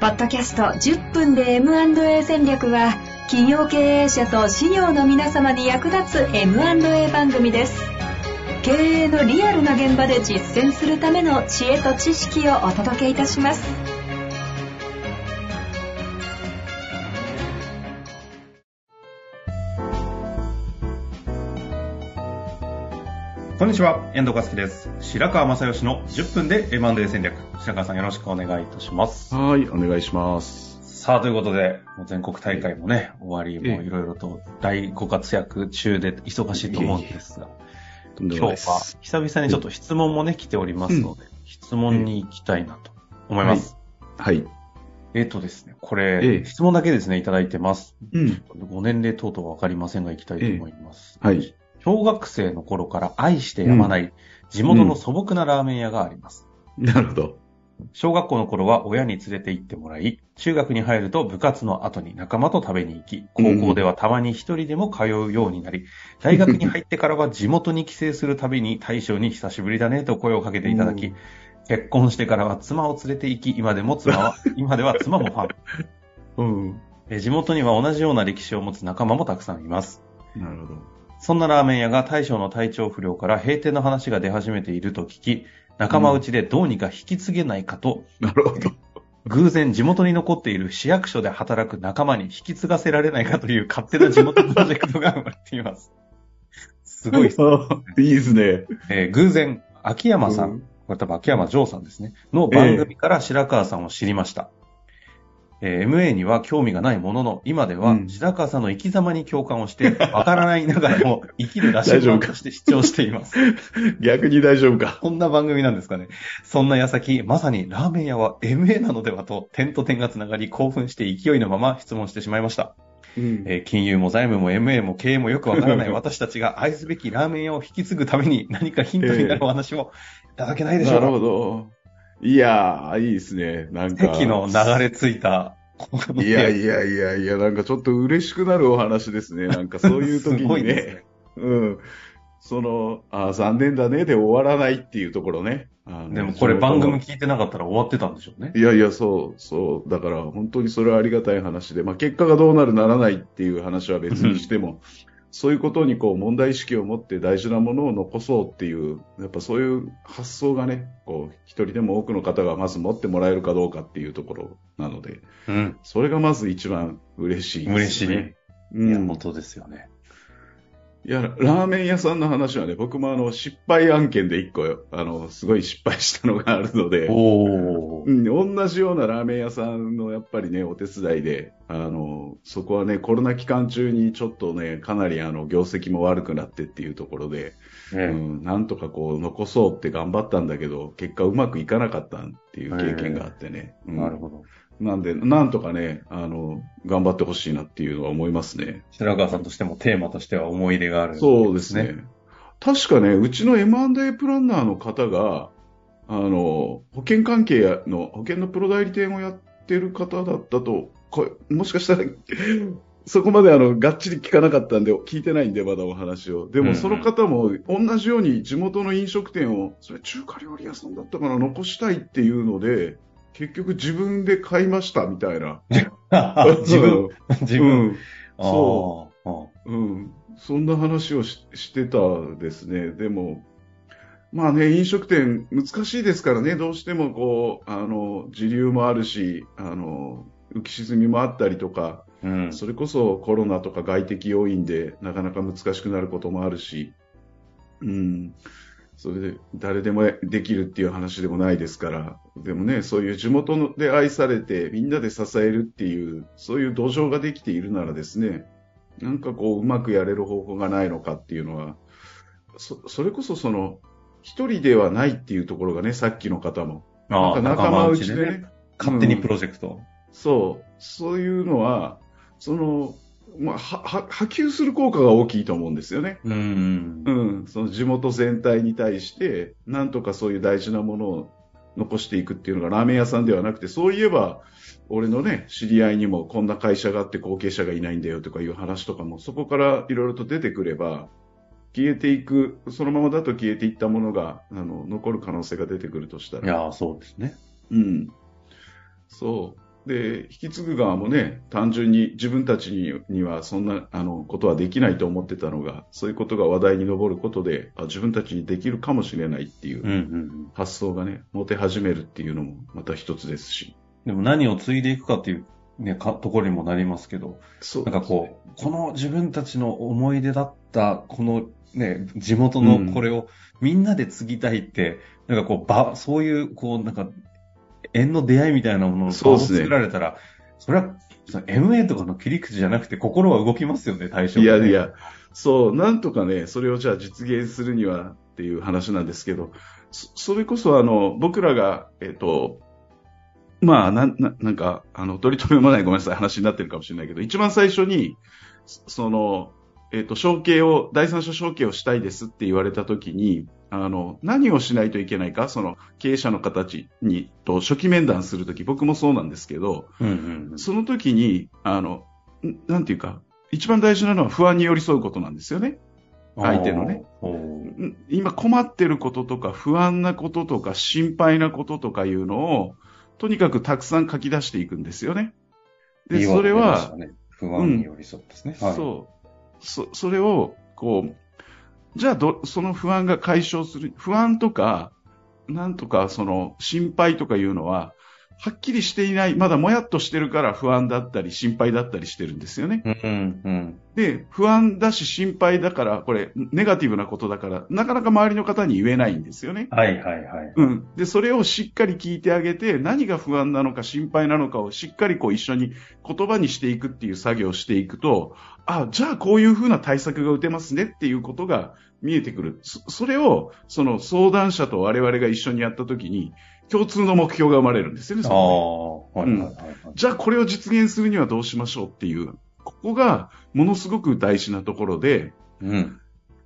ポッドキャスト10分で M&A 戦略は企業経営者と事業の皆様に役立つ M&A 番組です。経営のリアルな現場で実践するための知恵と知識をお届けいたします。こんにちは、遠藤和樹です。白川正義の10分で M&A 戦略。白川さんよろしくお願いいたします。はい、お願いします。さあ、ということで、もう全国大会もね、終わり、ええもういろいろと大ご活躍中で忙しいと思うんですが、とんでも今日は。久々にちょっと質問もね、来ておりますので、質問に行きたいなと思います。はい。えっ、とですね、これ、ええ質問だけですね、いただいてます。うん。ご年齢等々わかりませんが、行きたいと思います。はい。小学生の頃から愛してやまない地元の素朴なラーメン屋があります。なるほど。小学校の頃は親に連れて行ってもらい、中学に入ると部活の後に仲間と食べに行き、高校ではたまに一人でも通うようになり、大学に入ってからは地元に帰省するたびに大将に久しぶりだねと声をかけていただきうん、結婚してからは妻を連れて行き、今でも妻は、今では妻もファン。うん。え地元には同じような歴史を持つ仲間もたくさんいます。なるほど。そんなラーメン屋が大将の体調不良から閉店の話が出始めていると聞き、仲間内でどうにか引き継げないかとなるほど。偶然地元に残っている市役所で働く仲間に引き継がせられないかという勝手な地元プロジェクトが生まれています。すごいです、いいですね。えー偶然、秋山さん、うんこれ多分秋山城さんですね、の番組から白川さんを知りました。えー MA には興味がないものの、今ではうん白川さんの生き様に共感をして、わからないながらも 生きるらしいとして視聴しています。逆に大丈夫か？こんな番組なんですかね。そんな矢先、まさにラーメン屋は MA なのではと、点と点がつながり興奮して勢いのまま質問してしまいました。うんえー金融も財務も MA も経営もよくわからない 私たちが愛すべきラーメン屋を引き継ぐために何かヒントになるお話をいただけないでしょうか？なるほど。いやー、いいですね。なんか。席の流れ着いた。いやいやいやいや、なんかちょっと嬉しくなるお話ですね。なんかそういう時 すごいにね。ね。うん。その、あー残念だねで終わらないっていうところね。でもこれ番組聞いてなかったら終わってたんでしょうね。いやいや、そう、そう。だから、本当にそれはありがたい話で、まあ、結果がどうなるならないっていう話は別にしても、そういうことにこう、問題意識を持って大事なものを残そうっていう、やっぱそういう発想がね、こう、一人でも多くの方がまず持ってもらえるかどうかっていうところなので、うん。それがまず一番嬉しいね。嬉しい。うん。いや、本当ですよね。いや、ラーメン屋さんの話はね、僕もあの、失敗案件で一個、あの、すごい失敗したのがあるので。うん、同じようなラーメン屋さんのやっぱりね、お手伝いで、あの、そこはね、コロナ期間中にちょっとね、かなりあの、業績も悪くなってっていうところで、うねん、なんとかこう、残そうって頑張ったんだけど、結果うまくいかなかったっていう経験があってね。うんなるほど。なんで、なんとかね、あの、頑張ってほしいなっていうのは思いますね。白川さんとしてもテーマとしては思い入れがある、そうですね。。確かね、うちの M&A プランナーの方が、あの、保険関係の、保険のプロ代理店をやってる方だったと、これもしかしたら、そこまであの、がっちり聞かなかったんで、聞いてないんで、まだお話を。でも、その方も、同じように地元の飲食店を、それ中華料理屋さんだったかな、残したいっていうので、結局自分で買いました、みたいな。自分、自分。うん。そあーうん、そんな話をししてたですね。でも、まあね、飲食店難しいですからね、どうしてもこう、あの、時流もあるし、あの、浮き沈みもあったりとか、うん。それこそコロナとか外的要因でなかなか難しくなることもあるし、うん、それで誰でもできるっていう話でもないですから、でもね、そういう地元で愛されてみんなで支えるっていう、そういう土壌ができているならですね、なんかこううまくやれる方法がないのかっていうのは、そそれこそその、一人ではないっていうところがね、さっきの方も。あーなんか仲間内でね、勝手にプロジェクト。そう、そういうのは、その、まあ、は、は波及する効果が大きいと思うんですよね。うん。うん、その地元全体に対して、なんとかそういう大事なものを残していくっていうのがラーメン屋さんではなくて、そういえば、俺のね、知り合いにもこんな会社があって後継者がいないんだよとかいう話とかも、そこからいろいろと出てくれば、消えていく、そのままだと消えていったものが、あの、残る可能性が出てくるとしたら。いやー、そうですね。うん。そう。で、引き継ぐ側もね、単純に自分たちににはそんなあのことはできないと思ってたのが、そういうことが話題に上ることで、あ自分たちにできるかもしれないっていううんうん。発想がね、持て始めるっていうのもまた一つですし。でも何を継いでいくかっていう、ね、かところにもなりますけど、そなんかこう、この自分たちの思い出だった、このね、地元のこれをみんなで継ぎたいって、なんかこう、ば、そういう、こう、なんか、縁の出会いみたいなものを作られたら、それは、MA とかの切り口じゃなくて心は動きますよね、対象がねいやい。や、そう、なんとかね、それをじゃあ実現するにはっていう話なんですけど、そそれこそあの、僕らが、えっ、と、まあ、なん、ななんか、あの、取り留めもないごめんなさい話になってるかもしれないけど、一番最初に、そその、えっ、と、承継を、第三者承継をしたいですって言われたときに、あの、何をしないといけないか、その、経営者の形に、と初期面談するとき、僕もそうなんですけど、うんうんうん。その時に、あの、んなんていうか、一番大事なのは不安に寄り添うことなんですよね。相手のね今困ってることとか不安なこととか心配なこととかいうのを、とにかくたくさん書き出していくんですよね。で、それは、、ね、不安に寄り添ってですね。はい。そう。そ、それを、こう、じゃあど、その不安が解消する、不安とか、なんとか、その、心配とかいうのは、はっきりしていない、まだもやっとしてるから不安だったり心配だったりしてるんですよね。うんうんで、不安だし心配だから、これ、ネガティブなことだから、なかなか周りの方に言えないんですよね。はいはいはい。うん。で、それをしっかり聞いてあげて、何が不安なのか心配なのかをしっかりこう一緒に言葉にしていくっていう作業をしていくと、あ、じゃあこういうふうな対策が打てますねっていうことが見えてくる。そそれを、その相談者と我々が一緒にやったときに、共通の目標が生まれるんですよね。あそこはいはいはいはい。じゃあこれを実現するにはどうしましょうっていう、ここがものすごく大事なところで、うん。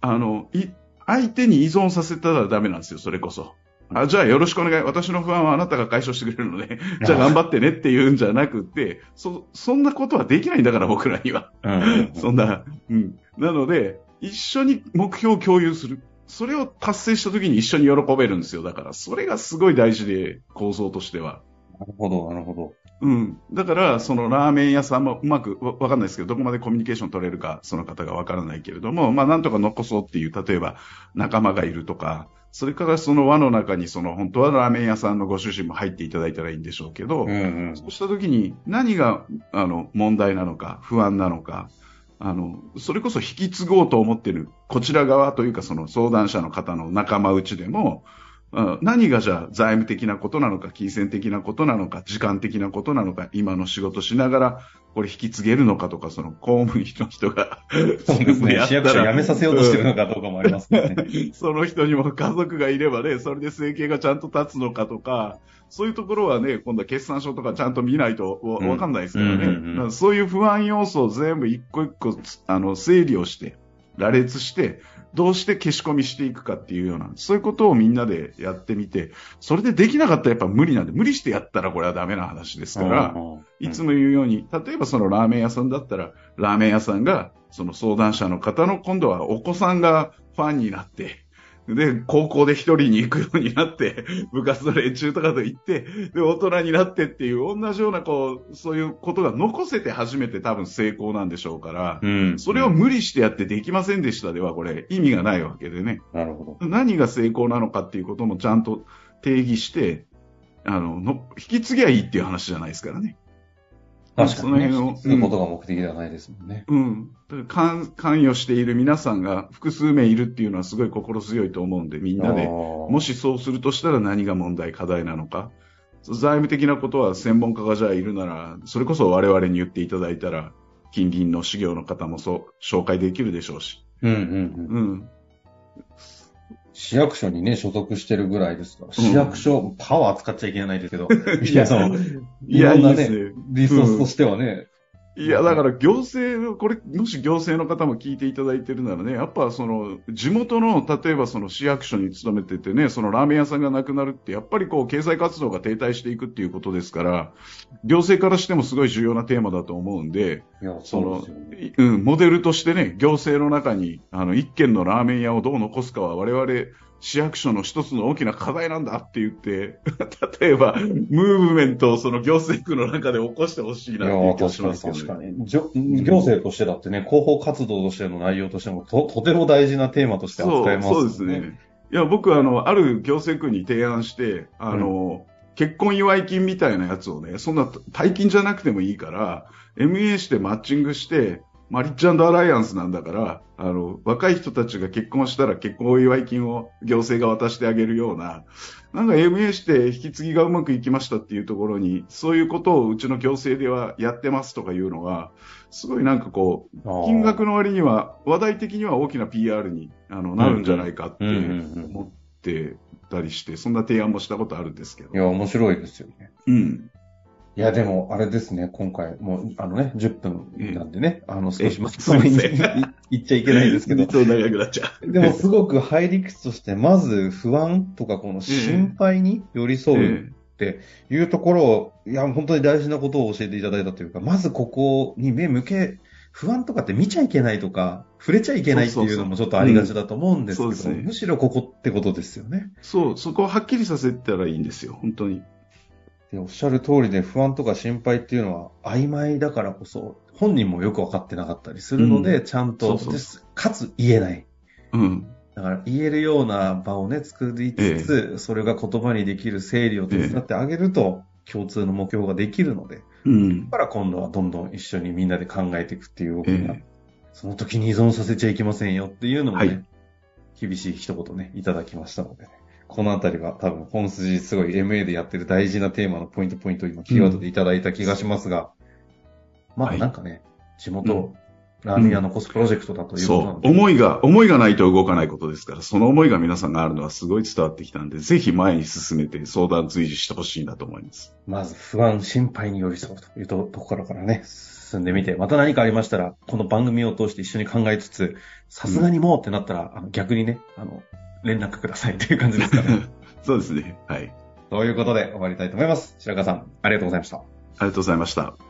あの、い、相手に依存させたらダメなんですよ、それこそ。あ、じゃあよろしくお願い。私の不安はあなたが解消してくれるので、じゃあ頑張ってねっていうんじゃなくて、そ、そんなことはできないんだから僕らには。うんうんうん。そんな、うん。なので、一緒に目標を共有する。それを達成した時に一緒に喜べるんですよ。だから、それがすごい大事で、構造としては。なるほど、なるほど。うん。だから、そのラーメン屋さんもうまくわわかんないですけど、どこまでコミュニケーション取れるか、その方がわからないけれども、まあ、なんとか残そうっていう、例えば、仲間がいるとか、それからその輪の中に、その、本当はラーメン屋さんのご主人も入っていただいたらいいんでしょうけど、うんうん。そうした時に何が、あの、問題なのか、不安なのか、あの、それこそ引き継ごうと思ってる、こちら側というかその相談者の方の仲間内でも、あ何がじゃあ財務的なことなのか、金銭的なことなのか、時間的なことなのか、今の仕事しながら、これ引き継げるのかとか、その公務員の人が、そうですね。市役所辞めさせようとしてるのかどうかもありますね。その人にも家族がいればね、それで生計がちゃんと立つのかとか、そういうところはね、今度は決算書とかちゃんと見ないとわかんないですからね。うんうんうん。だからそういう不安要素を全部一個一個つあの整理をして、羅列して、どうして消し込みしていくかっていうような、そういうことをみんなでやってみて、それでできなかったらやっぱ無理なんで、無理してやったらこれはダメな話ですから、うんうん。いつも言うように、例えばそのラーメン屋さんだったら、ラーメン屋さんが、その相談者の方の今度はお子さんがファンになって、で、高校で一人に行くようになって、部活の連中とかと行って、で、大人になってっていう、同じような、こう、そういうことが残せて初めて多分成功なんでしょうから、うん。それを無理してやってできませんでしたでは、これ、意味がないわけでね。なるほど。何が成功なのかっていうこともちゃんと定義して、あの、の引き継ぎゃいいっていう話じゃないですからね。確かに、ね。その辺をすることが目的ではないですもんね。うん。関関与している皆さんが複数名いるっていうのはすごい心強いと思うんで、みんなで、ももしそうするとしたら何が問題、課題なのか。財務的なことは専門家がじゃあいるなら、それこそ我々に言っていただいたら、近隣の修行の方もそう、紹介できるでしょうし。うんうんうん。うん。市役所にね、所属してるぐらいですから、市役所、パワー使っちゃいけないですけど、いや、その、いろんなねリソースとしてはね、いや、だから行政、これ、もし行政の方も聞いていただいてるならね、やっぱその、地元の、例えばその市役所に勤めててね、そのラーメン屋さんがなくなるって、やっぱりこう、経済活動が停滞していくっていうことですから、行政からしてもすごい重要なテーマだと思うんで、いや、そのうん、モデルとしてね、行政の中に、あの、一軒のラーメン屋をどう残すかは我々、市役所の一つの大きな課題なんだって言って、例えば、ムーブメントをその行政区の中で起こしてほしいなっていう気がしますけど、ね。確かに。行政としてだってね、広報活動としての内容としてもと、とても大事なテーマとして扱えますそうそうですね。いや、僕は、あの、ある行政区に提案して、あの、結婚祝い金みたいなやつをね、そんな大金じゃなくてもいいから、MA してマッチングして、マリッジアライアンスなんだから、あの、若い人たちが結婚したら結婚祝い金を行政が渡してあげるような、なんか MA して引き継ぎがうまくいきましたっていうところに、そういうことをうちの行政ではやってますとかいうのが、すごいなんかこう、金額の割には、話題的には大きな PR にあのなるんじゃないかって思ってたりして、そんな提案もしたことあるんですけどい。や、面白いですよね。うん。いや、でも、あれですね、今回、もう、あのね、10分なんでね、あの、少しえまとめに言っちゃいけないですけど、そう長くなっちゃう。でもすごく入り口として、まず不安とかこの心配に寄り添うっていうところを、いや、本当に大事なことを教えていただいたというか、まずここに目向け、不安とかって見ちゃいけないとか、触れちゃいけないっていうのもちょっとありがちだと思うんですけど、うん。そうですね。むしろここってことですよね。そう、そこをはっきりさせたらいいんですよ、本当に。で、おっしゃる通りで不安とか心配っていうのは曖昧だからこそ、本人もよくわかってなかったりするので、うんちゃんとそうそうですかつ言えない。うん。だから言えるような場をね、作りつつ、それが言葉にできる整理を手伝ってあげると、共通の目標ができるので、うんだ。から今度はどんどん一緒にみんなで考えていくっていう動きが、えその時に依存させちゃいけませんよっていうのもね、はい厳しい一言ね、いただきましたのでね。このあたりは多分本筋すごい MA でやってる大事なテーマのポイントポイントを今キーワードでいただいた気がしますが、まあはい。なんかね、地元、ラーメン屋残すプロジェクトだということなそう。ので、思いが、思いがないと動かないことですから、その思いが皆さんがあるのはすごい伝わってきたんで、ぜひ前に進めて相談随時してほしいなと思います。まず不安、心配に寄り添うというとところからね、進んでみて、また何かありましたら、この番組を通して一緒に考えつつ、さすがにもうってなったら、あの逆にね、あの、連絡くださいという感じですかね。そうですね。はい。ということで終わりたいと思います。白川さん、ありがとうございました。ありがとうございました。